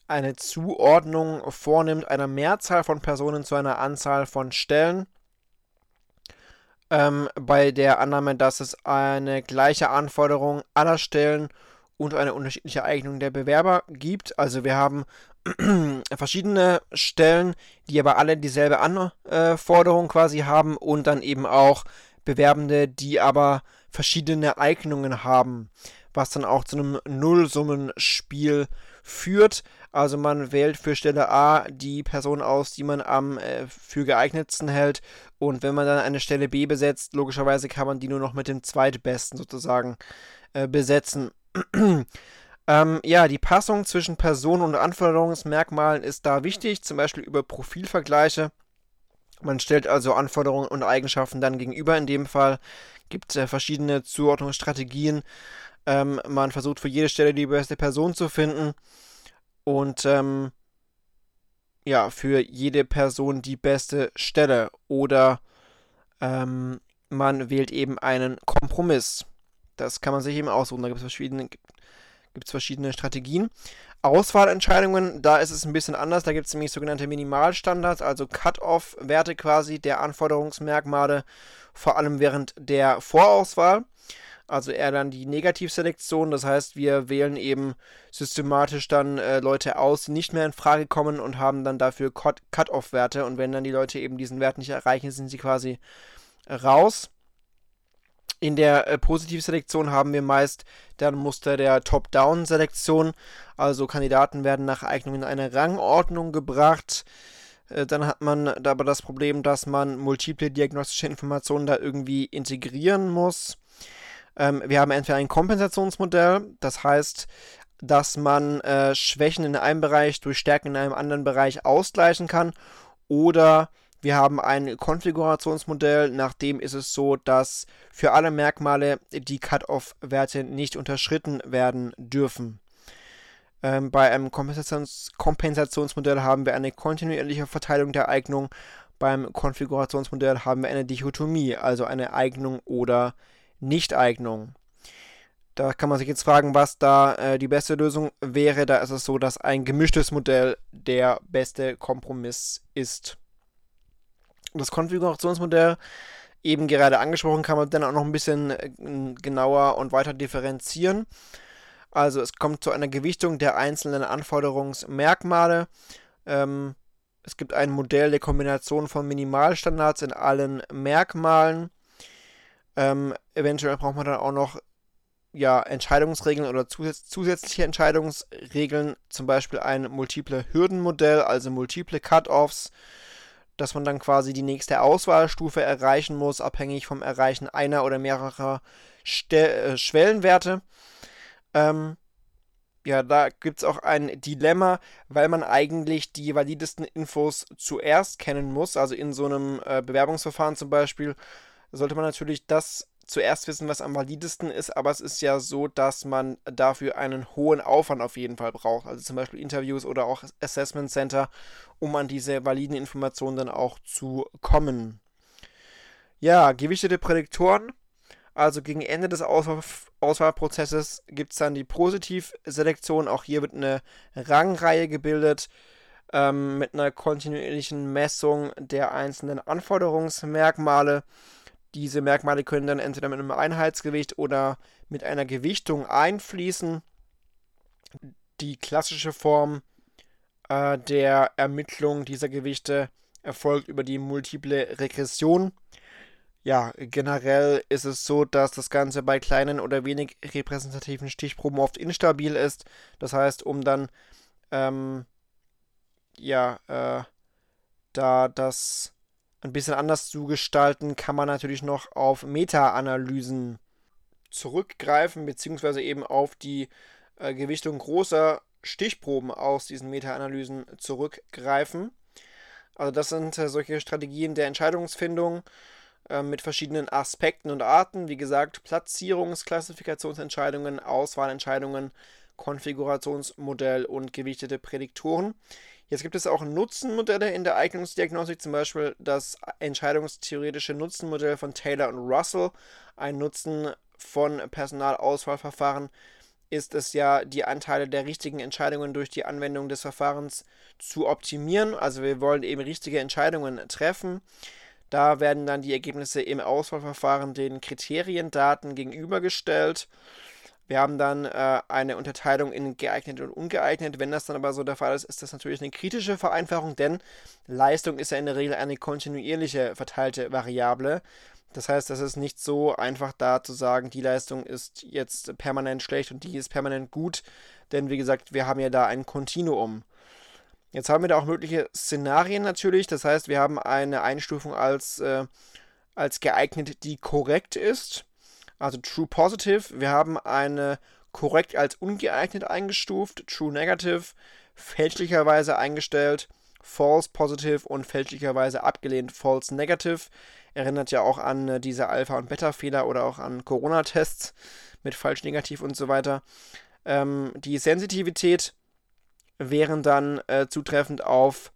eine Zuordnung vornimmt einer Mehrzahl von Personen zu einer Anzahl von Stellen. Ähm, bei der Annahme, dass es eine gleiche Anforderung aller Stellen und eine unterschiedliche Eignung der Bewerber gibt. Also wir haben verschiedene Stellen, die aber alle dieselbe Anforderung quasi haben und dann eben auch Bewerbende, die aber verschiedene Eignungen haben, was dann auch zu einem Nullsummenspiel führt. Also man wählt für Stelle A die Person aus, die man am äh, für geeignetsten hält. Und wenn man dann eine Stelle B besetzt, logischerweise kann man die nur noch mit dem zweitbesten sozusagen äh, besetzen. ähm, ja, die Passung zwischen Personen und Anforderungsmerkmalen ist da wichtig, zum Beispiel über Profilvergleiche. Man stellt also Anforderungen und Eigenschaften dann gegenüber. In dem Fall gibt es verschiedene Zuordnungsstrategien. Ähm, man versucht für jede Stelle die beste Person zu finden und ähm, ja, für jede Person die beste Stelle. Oder ähm, man wählt eben einen Kompromiss. Das kann man sich eben aussuchen. Da gibt es verschiedene, verschiedene Strategien. Auswahlentscheidungen, da ist es ein bisschen anders. Da gibt es nämlich sogenannte Minimalstandards, also Cut-off-Werte quasi der Anforderungsmerkmale, vor allem während der Vorauswahl. Also eher dann die Negativselektion. Das heißt, wir wählen eben systematisch dann äh, Leute aus, die nicht mehr in Frage kommen und haben dann dafür Cut-off-Werte. Und wenn dann die Leute eben diesen Wert nicht erreichen, sind sie quasi raus. In der äh, Positivselektion haben wir meist dann Muster der Top-Down-Selektion. Also Kandidaten werden nach Eignung in eine Rangordnung gebracht. Äh, dann hat man aber das Problem, dass man multiple diagnostische Informationen da irgendwie integrieren muss. Ähm, wir haben entweder ein Kompensationsmodell, das heißt, dass man äh, Schwächen in einem Bereich durch Stärken in einem anderen Bereich ausgleichen kann, oder wir haben ein Konfigurationsmodell, nach dem ist es so, dass für alle Merkmale die Cut-off-Werte nicht unterschritten werden dürfen. Ähm, bei einem Kompensations Kompensationsmodell haben wir eine kontinuierliche Verteilung der Eignung. Beim Konfigurationsmodell haben wir eine Dichotomie, also eine Eignung oder Nichteignung. Da kann man sich jetzt fragen, was da äh, die beste Lösung wäre. Da ist es so, dass ein gemischtes Modell der beste Kompromiss ist das Konfigurationsmodell eben gerade angesprochen, kann man dann auch noch ein bisschen äh, genauer und weiter differenzieren. Also es kommt zu einer Gewichtung der einzelnen Anforderungsmerkmale. Ähm, es gibt ein Modell der Kombination von Minimalstandards in allen Merkmalen. Ähm, eventuell braucht man dann auch noch ja, Entscheidungsregeln oder zus zusätzliche Entscheidungsregeln, zum Beispiel ein multiple Hürdenmodell, also multiple Cut-offs dass man dann quasi die nächste Auswahlstufe erreichen muss, abhängig vom Erreichen einer oder mehrerer Ste äh, Schwellenwerte. Ähm, ja, da gibt es auch ein Dilemma, weil man eigentlich die validesten Infos zuerst kennen muss. Also in so einem äh, Bewerbungsverfahren zum Beispiel sollte man natürlich das zuerst wissen, was am validesten ist, aber es ist ja so, dass man dafür einen hohen Aufwand auf jeden Fall braucht. Also zum Beispiel Interviews oder auch Assessment Center, um an diese validen Informationen dann auch zu kommen. Ja, gewichtete Prädiktoren. Also gegen Ende des Auswahl Auswahlprozesses gibt es dann die Positivselektion. Auch hier wird eine Rangreihe gebildet ähm, mit einer kontinuierlichen Messung der einzelnen Anforderungsmerkmale. Diese Merkmale können dann entweder mit einem Einheitsgewicht oder mit einer Gewichtung einfließen. Die klassische Form äh, der Ermittlung dieser Gewichte erfolgt über die multiple Regression. Ja, generell ist es so, dass das Ganze bei kleinen oder wenig repräsentativen Stichproben oft instabil ist. Das heißt, um dann ähm, ja, äh, da das ein bisschen anders zu gestalten, kann man natürlich noch auf Meta-Analysen zurückgreifen, beziehungsweise eben auf die äh, Gewichtung großer Stichproben aus diesen Meta-Analysen zurückgreifen. Also das sind äh, solche Strategien der Entscheidungsfindung äh, mit verschiedenen Aspekten und Arten. Wie gesagt, Platzierungs-, Klassifikationsentscheidungen, Auswahlentscheidungen, Konfigurationsmodell und gewichtete Prädiktoren. Jetzt gibt es auch Nutzenmodelle in der Eignungsdiagnostik, zum Beispiel das entscheidungstheoretische Nutzenmodell von Taylor und Russell. Ein Nutzen von Personalauswahlverfahren ist es ja, die Anteile der richtigen Entscheidungen durch die Anwendung des Verfahrens zu optimieren. Also wir wollen eben richtige Entscheidungen treffen. Da werden dann die Ergebnisse im Auswahlverfahren den Kriteriendaten gegenübergestellt. Wir haben dann äh, eine Unterteilung in geeignet und ungeeignet. Wenn das dann aber so der Fall ist, ist das natürlich eine kritische Vereinfachung, denn Leistung ist ja in der Regel eine kontinuierliche verteilte Variable. Das heißt, es ist nicht so einfach da zu sagen, die Leistung ist jetzt permanent schlecht und die ist permanent gut, denn wie gesagt, wir haben ja da ein Kontinuum. Jetzt haben wir da auch mögliche Szenarien natürlich, das heißt, wir haben eine Einstufung als, äh, als geeignet, die korrekt ist also True Positive. Wir haben eine korrekt als ungeeignet eingestuft, True Negative fälschlicherweise eingestellt, False Positive und fälschlicherweise abgelehnt, False Negative. Erinnert ja auch an äh, diese Alpha- und Beta-Fehler oder auch an Corona-Tests mit falsch negativ und so weiter. Ähm, die Sensitivität wären dann äh, zutreffend auf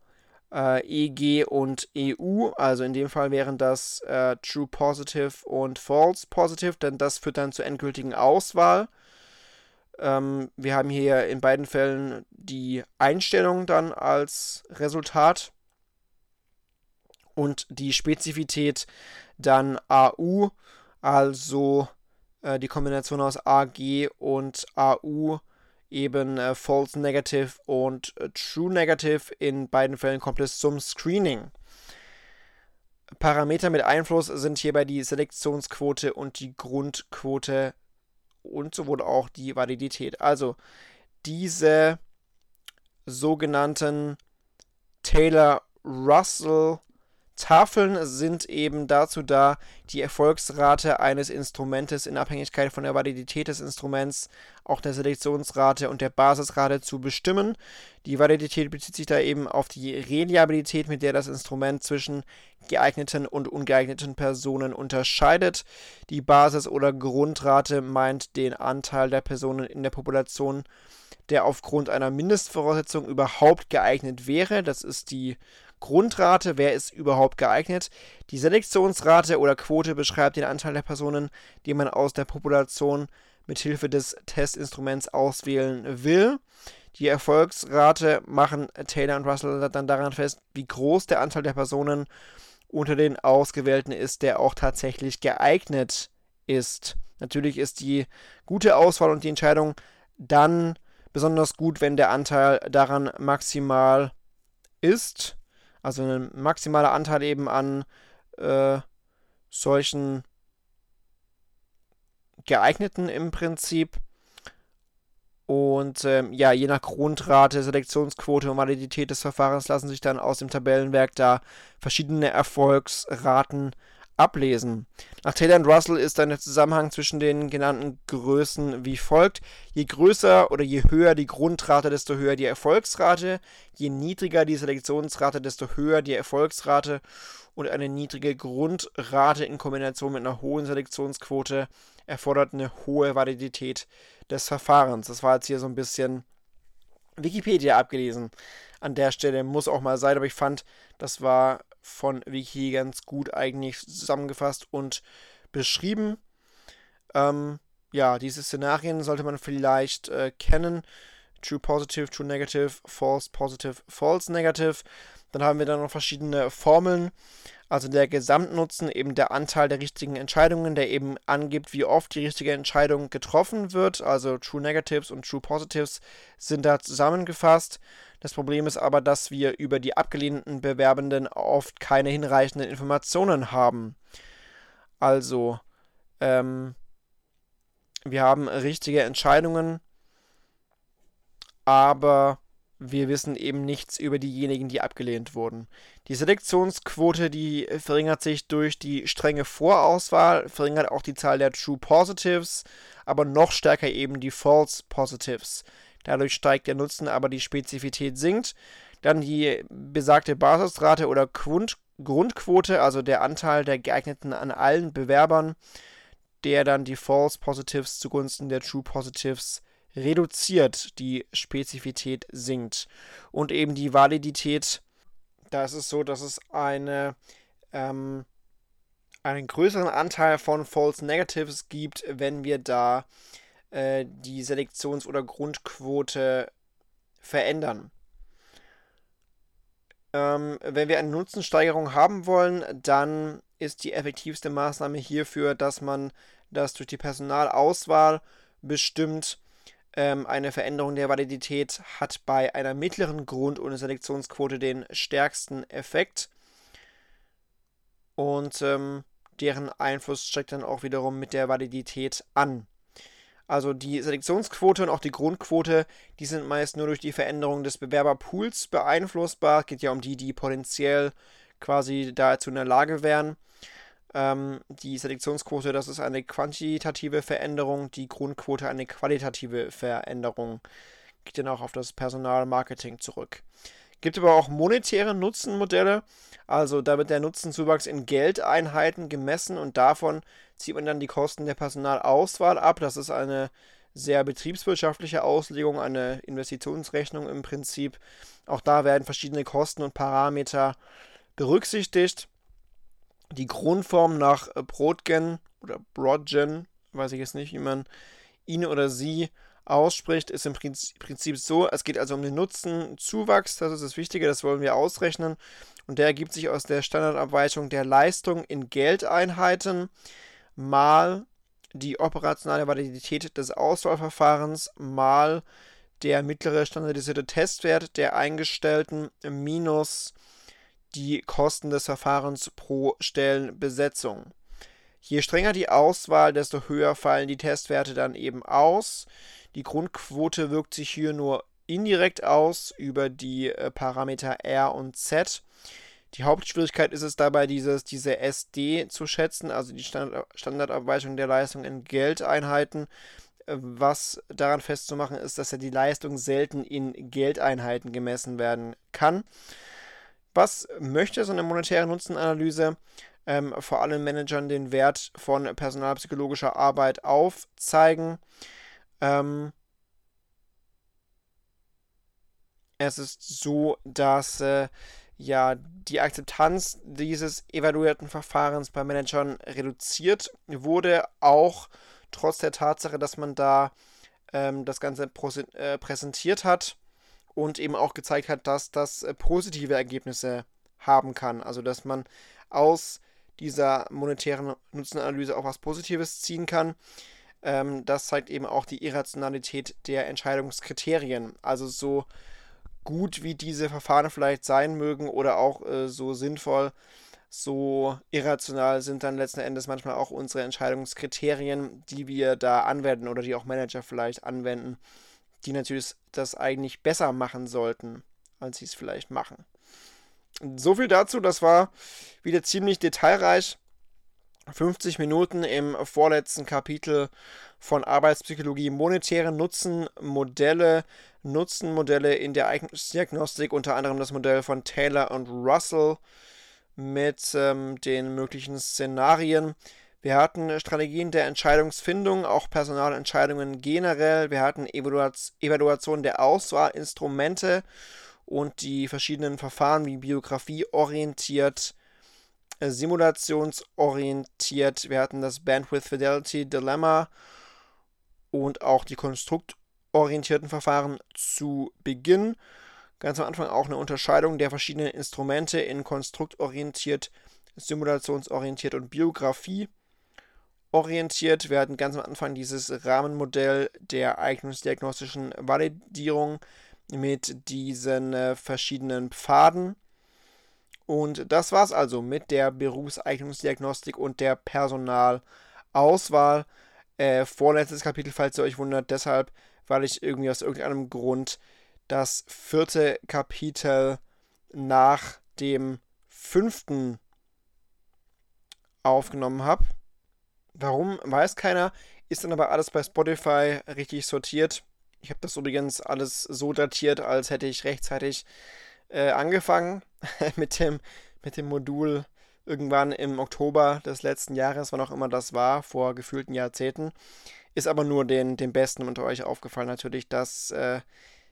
äh, EG und EU. Also in dem Fall wären das äh, True Positive und False Positive, denn das führt dann zur endgültigen Auswahl. Ähm, wir haben hier in beiden Fällen die Einstellung dann als Resultat und die Spezifität dann AU, also äh, die Kombination aus AG und AU eben äh, False Negative und äh, True Negative. In beiden Fällen kommt es zum Screening. Parameter mit Einfluss sind hierbei die Selektionsquote und die Grundquote und sowohl auch die Validität. Also diese sogenannten Taylor-Russell Tafeln sind eben dazu da, die Erfolgsrate eines Instrumentes in Abhängigkeit von der Validität des Instruments, auch der Selektionsrate und der Basisrate zu bestimmen. Die Validität bezieht sich da eben auf die Reliabilität, mit der das Instrument zwischen geeigneten und ungeeigneten Personen unterscheidet. Die Basis- oder Grundrate meint den Anteil der Personen in der Population, der aufgrund einer Mindestvoraussetzung überhaupt geeignet wäre. Das ist die Grundrate, wer ist überhaupt geeignet. Die Selektionsrate oder Quote beschreibt den Anteil der Personen, die man aus der Population mit Hilfe des Testinstruments auswählen will. Die Erfolgsrate machen Taylor und Russell dann daran fest, wie groß der Anteil der Personen unter den Ausgewählten ist, der auch tatsächlich geeignet ist. Natürlich ist die gute Auswahl und die Entscheidung dann besonders gut, wenn der Anteil daran maximal ist. Also ein maximaler Anteil eben an äh, solchen geeigneten im Prinzip. Und ähm, ja, je nach Grundrate, Selektionsquote und Validität des Verfahrens lassen sich dann aus dem Tabellenwerk da verschiedene Erfolgsraten ablesen. Nach Taylor und Russell ist dann der Zusammenhang zwischen den genannten Größen wie folgt. Je größer oder je höher die Grundrate, desto höher die Erfolgsrate. Je niedriger die Selektionsrate, desto höher die Erfolgsrate. Und eine niedrige Grundrate in Kombination mit einer hohen Selektionsquote erfordert eine hohe Validität des Verfahrens. Das war jetzt hier so ein bisschen Wikipedia abgelesen. An der Stelle muss auch mal sein, aber ich fand, das war von Wiki ganz gut eigentlich zusammengefasst und beschrieben. Ähm, ja, diese Szenarien sollte man vielleicht äh, kennen. True Positive, True Negative, False Positive, False Negative. Dann haben wir dann noch verschiedene Formeln. Also der Gesamtnutzen, eben der Anteil der richtigen Entscheidungen, der eben angibt, wie oft die richtige Entscheidung getroffen wird. Also True Negatives und True Positives sind da zusammengefasst. Das Problem ist aber, dass wir über die abgelehnten Bewerbenden oft keine hinreichenden Informationen haben. Also, ähm, wir haben richtige Entscheidungen, aber wir wissen eben nichts über diejenigen, die abgelehnt wurden. Die Selektionsquote, die verringert sich durch die strenge Vorauswahl, verringert auch die Zahl der True Positives, aber noch stärker eben die False Positives. Dadurch steigt der Nutzen, aber die Spezifität sinkt. Dann die besagte Basisrate oder Grund Grundquote, also der Anteil der geeigneten an allen Bewerbern, der dann die False Positives zugunsten der True Positives reduziert, die Spezifität sinkt. Und eben die Validität, da ist es so, dass es eine, ähm, einen größeren Anteil von False Negatives gibt, wenn wir da äh, die Selektions- oder Grundquote verändern. Ähm, wenn wir eine Nutzensteigerung haben wollen, dann ist die effektivste Maßnahme hierfür, dass man das durch die Personalauswahl bestimmt ähm, eine Veränderung der Validität hat bei einer mittleren Grund- und Selektionsquote den stärksten Effekt. Und ähm, deren Einfluss steigt dann auch wiederum mit der Validität an. Also die Selektionsquote und auch die Grundquote, die sind meist nur durch die Veränderung des Bewerberpools beeinflussbar. Es geht ja um die, die potenziell quasi dazu in der Lage wären. Ähm, die Selektionsquote, das ist eine quantitative Veränderung, die Grundquote eine qualitative Veränderung. Geht dann auch auf das Personalmarketing zurück. Gibt aber auch monetäre Nutzenmodelle, also da wird der Nutzenzuwachs in Geldeinheiten gemessen und davon zieht man dann die Kosten der Personalauswahl ab. Das ist eine sehr betriebswirtschaftliche Auslegung, eine Investitionsrechnung im Prinzip. Auch da werden verschiedene Kosten und Parameter berücksichtigt die Grundform nach äh, Brotgen oder Brodgen, weiß ich jetzt nicht, wie man ihn oder sie ausspricht, ist im Prinzip so, es geht also um den Nutzenzuwachs, das ist das Wichtige, das wollen wir ausrechnen und der ergibt sich aus der Standardabweichung der Leistung in Geldeinheiten mal die operationale Validität des Auswahlverfahrens mal der mittlere standardisierte Testwert der Eingestellten minus die Kosten des Verfahrens pro Stellenbesetzung. Je strenger die Auswahl, desto höher fallen die Testwerte dann eben aus. Die Grundquote wirkt sich hier nur indirekt aus über die äh, Parameter R und Z. Die Hauptschwierigkeit ist es dabei, dieses, diese SD zu schätzen, also die Standard Standardabweichung der Leistung in Geldeinheiten. Äh, was daran festzumachen ist, dass ja die Leistung selten in Geldeinheiten gemessen werden kann. Was möchte so eine monetäre Nutzenanalyse? Ähm, vor allem Managern den Wert von personalpsychologischer Arbeit aufzeigen. Ähm, es ist so, dass äh, ja die Akzeptanz dieses evaluierten Verfahrens bei Managern reduziert wurde, auch trotz der Tatsache, dass man da ähm, das Ganze äh, präsentiert hat und eben auch gezeigt hat, dass das äh, positive Ergebnisse haben kann. Also dass man aus dieser monetären Nutzenanalyse auch was Positives ziehen kann. Ähm, das zeigt eben auch die Irrationalität der Entscheidungskriterien. Also so gut wie diese Verfahren vielleicht sein mögen oder auch äh, so sinnvoll, so irrational sind dann letzten Endes manchmal auch unsere Entscheidungskriterien, die wir da anwenden oder die auch Manager vielleicht anwenden die natürlich das eigentlich besser machen sollten, als sie es vielleicht machen. So viel dazu, das war wieder ziemlich detailreich. 50 Minuten im vorletzten Kapitel von Arbeitspsychologie, monetäre Nutzenmodelle, Nutzenmodelle in der Eignungsdiagnostik, unter anderem das Modell von Taylor und Russell mit ähm, den möglichen Szenarien. Wir hatten Strategien der Entscheidungsfindung, auch Personalentscheidungen generell. Wir hatten Evaluation der Auswahlinstrumente und die verschiedenen Verfahren wie Biografie orientiert, äh, simulationsorientiert. Wir hatten das Bandwidth Fidelity Dilemma und auch die konstruktorientierten Verfahren zu Beginn. Ganz am Anfang auch eine Unterscheidung der verschiedenen Instrumente in konstruktorientiert, simulationsorientiert und Biografie orientiert. Wir hatten ganz am Anfang dieses Rahmenmodell der eignungsdiagnostischen Validierung mit diesen äh, verschiedenen Pfaden. Und das war's also mit der Berufseignungsdiagnostik und der Personalauswahl. Äh, vorletztes Kapitel, falls ihr euch wundert, deshalb, weil ich irgendwie aus irgendeinem Grund das vierte Kapitel nach dem fünften aufgenommen habe. Warum, weiß keiner. Ist dann aber alles bei Spotify richtig sortiert. Ich habe das übrigens alles so datiert, als hätte ich rechtzeitig äh, angefangen mit, dem, mit dem Modul irgendwann im Oktober des letzten Jahres, wann auch immer das war, vor gefühlten Jahrzehnten. Ist aber nur den, den Besten unter euch aufgefallen natürlich, dass, äh,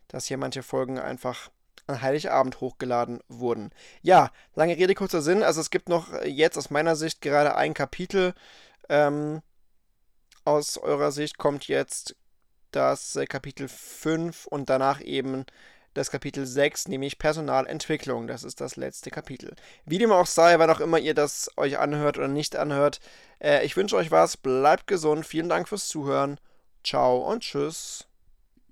dass hier manche Folgen einfach an Heiligabend hochgeladen wurden. Ja, lange Rede, kurzer Sinn. Also es gibt noch jetzt aus meiner Sicht gerade ein Kapitel. Ähm, aus eurer Sicht kommt jetzt das äh, Kapitel 5 und danach eben das Kapitel 6, nämlich Personalentwicklung. Das ist das letzte Kapitel. Wie dem auch sei, wann auch immer ihr das euch anhört oder nicht anhört, äh, ich wünsche euch was, bleibt gesund, vielen Dank fürs Zuhören, ciao und tschüss.